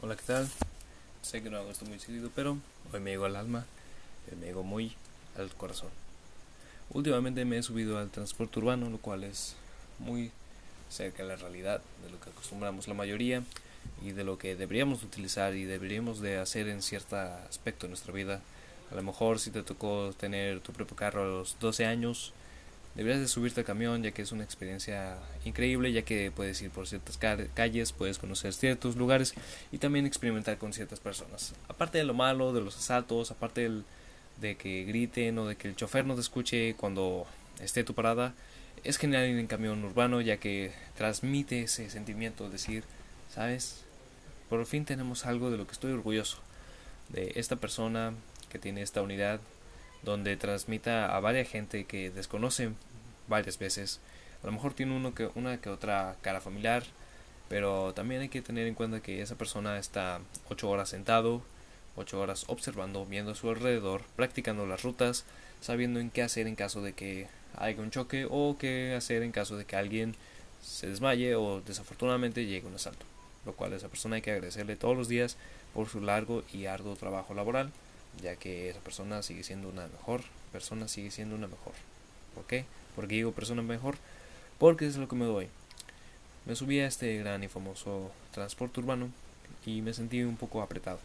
Hola, ¿qué tal? Sé que no hago esto muy seguido, pero hoy me llegó al alma, hoy me llegó muy al corazón. Últimamente me he subido al transporte urbano, lo cual es muy cerca de la realidad, de lo que acostumbramos la mayoría y de lo que deberíamos utilizar y deberíamos de hacer en cierto aspecto de nuestra vida. A lo mejor si te tocó tener tu propio carro a los 12 años, Deberías de subirte al camión ya que es una experiencia increíble ya que puedes ir por ciertas calles, puedes conocer ciertos lugares y también experimentar con ciertas personas. Aparte de lo malo, de los asaltos, aparte de que griten o de que el chofer no te escuche cuando esté tu parada, es genial ir en camión urbano ya que transmite ese sentimiento de decir, ¿sabes? Por fin tenemos algo de lo que estoy orgulloso. De esta persona que tiene esta unidad donde transmita a varias gente que desconoce varias veces. A lo mejor tiene uno que, una que otra cara familiar, pero también hay que tener en cuenta que esa persona está ocho horas sentado, ocho horas observando, viendo a su alrededor, practicando las rutas, sabiendo en qué hacer en caso de que haya un choque o qué hacer en caso de que alguien se desmaye o desafortunadamente llegue un asalto. Lo cual a esa persona hay que agradecerle todos los días por su largo y arduo trabajo laboral, ya que esa persona sigue siendo una mejor persona, sigue siendo una mejor. Porque digo persona mejor? Porque es lo que me doy. Me subí a este gran y famoso transporte urbano y me sentí un poco apretado.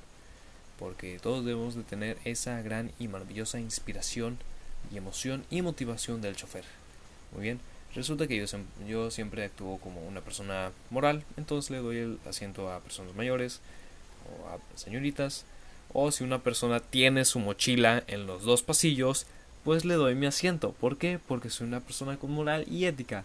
Porque todos debemos de tener esa gran y maravillosa inspiración y emoción y motivación del chofer. Muy bien, resulta que yo, yo siempre actúo como una persona moral, entonces le doy el asiento a personas mayores o a señoritas. O si una persona tiene su mochila en los dos pasillos, pues le doy mi asiento. ¿Por qué? Porque soy una persona con moral y ética.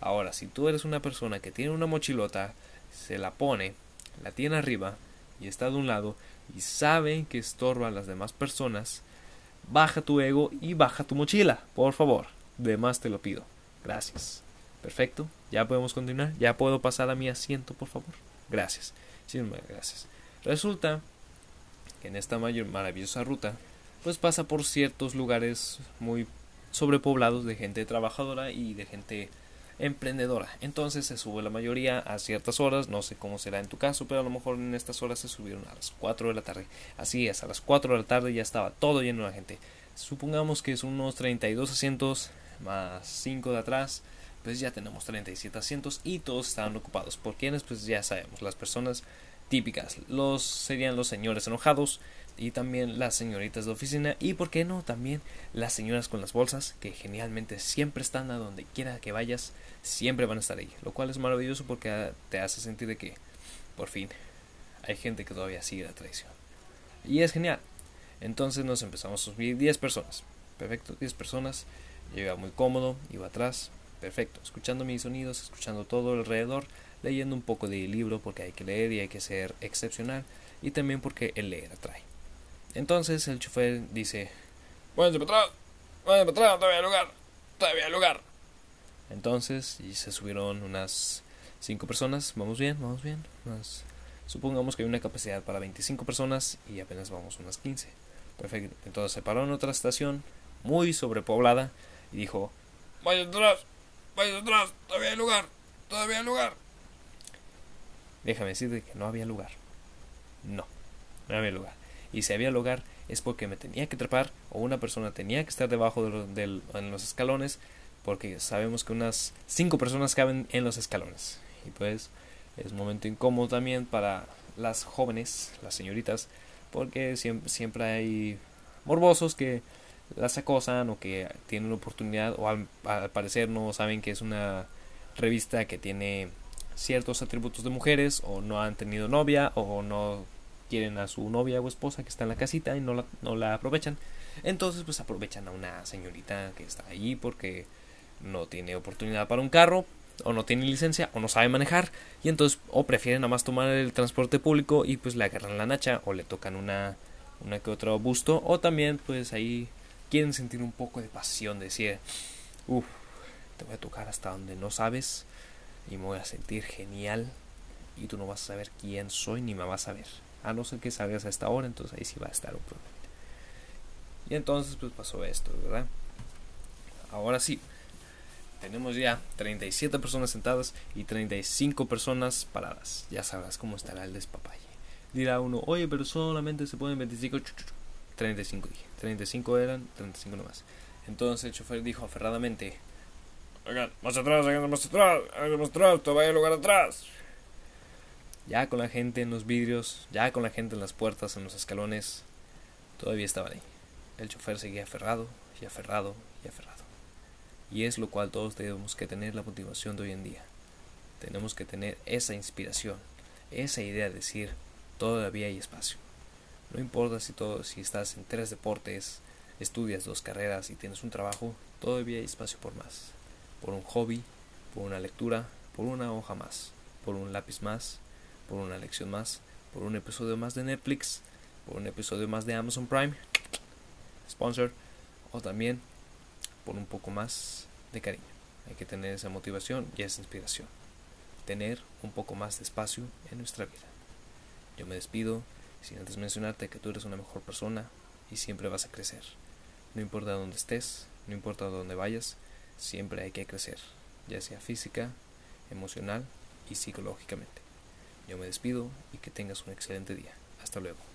Ahora, si tú eres una persona que tiene una mochilota, se la pone, la tiene arriba y está de un lado y sabe que estorba a las demás personas, baja tu ego y baja tu mochila, por favor. De más te lo pido. Gracias. Perfecto. Ya podemos continuar. Ya puedo pasar a mi asiento, por favor. Gracias. Sí, gracias. Resulta que en esta mayor maravillosa ruta pues pasa por ciertos lugares muy sobrepoblados de gente trabajadora y de gente emprendedora. Entonces se sube la mayoría a ciertas horas, no sé cómo será en tu caso, pero a lo mejor en estas horas se subieron a las 4 de la tarde. Así es, a las 4 de la tarde ya estaba todo lleno de gente. Supongamos que es unos 32 asientos más 5 de atrás, pues ya tenemos 37 asientos y todos estaban ocupados. ¿Por quiénes? Pues ya sabemos, las personas típicas. Los serían los señores enojados, y también las señoritas de oficina. Y por qué no también las señoras con las bolsas que genialmente siempre están a donde quiera que vayas siempre van a estar ahí. Lo cual es maravilloso porque te hace sentir de que por fin hay gente que todavía sigue la tradición. Y es genial. Entonces nos empezamos a subir 10 personas. Perfecto 10 personas. Yo muy cómodo iba atrás. Perfecto. Escuchando mis sonidos escuchando todo alrededor leyendo un poco de libro porque hay que leer y hay que ser excepcional y también porque el leer atrae entonces el chofer dice: Váyanse para atrás, váyanse para atrás, todavía hay lugar, todavía hay lugar. Entonces, y se subieron unas cinco personas, vamos bien, vamos bien. supongamos que hay una capacidad para 25 personas y apenas vamos unas 15. Perfecto. Entonces se paró en otra estación muy sobrepoblada y dijo: Vayan atrás, vayan atrás, todavía hay lugar, todavía hay lugar. Déjame decirte que no había lugar. No, no había lugar y si había lugar es porque me tenía que trepar o una persona tenía que estar debajo de, los escalones porque sabemos que unas cinco personas caben en los escalones y pues es un momento incómodo también para las jóvenes, las señoritas, porque siempre, siempre hay morbosos que las acosan o que tienen oportunidad o al, parecer no saben que es una revista que tiene ciertos atributos de mujeres o no han tenido novia o no quieren a su novia o esposa que está en la casita y no la, no la aprovechan. Entonces pues aprovechan a una señorita que está allí porque no tiene oportunidad para un carro o no tiene licencia o no sabe manejar y entonces o prefieren nada más tomar el transporte público y pues le agarran la nacha o le tocan una una que otro busto o también pues ahí quieren sentir un poco de pasión decir uff te voy a tocar hasta donde no sabes y me voy a sentir genial y tú no vas a saber quién soy ni me vas a ver a no ser que salgas a esta hora, entonces ahí sí va a estar un problema. Y entonces pues pasó esto, ¿verdad? Ahora sí, tenemos ya 37 personas sentadas y 35 personas paradas. Ya sabrás cómo estará el despapalle. Dirá uno, oye, pero solamente se pueden 25. 35 dije. 35 eran, 35 nomás. Entonces el chofer dijo aferradamente, Oigan, más atrás, hagan más atrás, hagan más atrás, te vaya a lugar atrás. Ya con la gente en los vidrios, ya con la gente en las puertas, en los escalones, todavía estaba ahí. El chofer seguía aferrado y aferrado y aferrado. Y es lo cual todos tenemos que tener la motivación de hoy en día. Tenemos que tener esa inspiración, esa idea de decir, todavía hay espacio. No importa si, todo, si estás en tres deportes, estudias dos carreras y tienes un trabajo, todavía hay espacio por más. Por un hobby, por una lectura, por una hoja más, por un lápiz más, por una lección más, por un episodio más de Netflix, por un episodio más de Amazon Prime, sponsor, o también por un poco más de cariño. Hay que tener esa motivación y esa inspiración. Tener un poco más de espacio en nuestra vida. Yo me despido sin antes mencionarte que tú eres una mejor persona y siempre vas a crecer. No importa dónde estés, no importa dónde vayas, siempre hay que crecer, ya sea física, emocional y psicológicamente. Yo me despido y que tengas un excelente día. Hasta luego.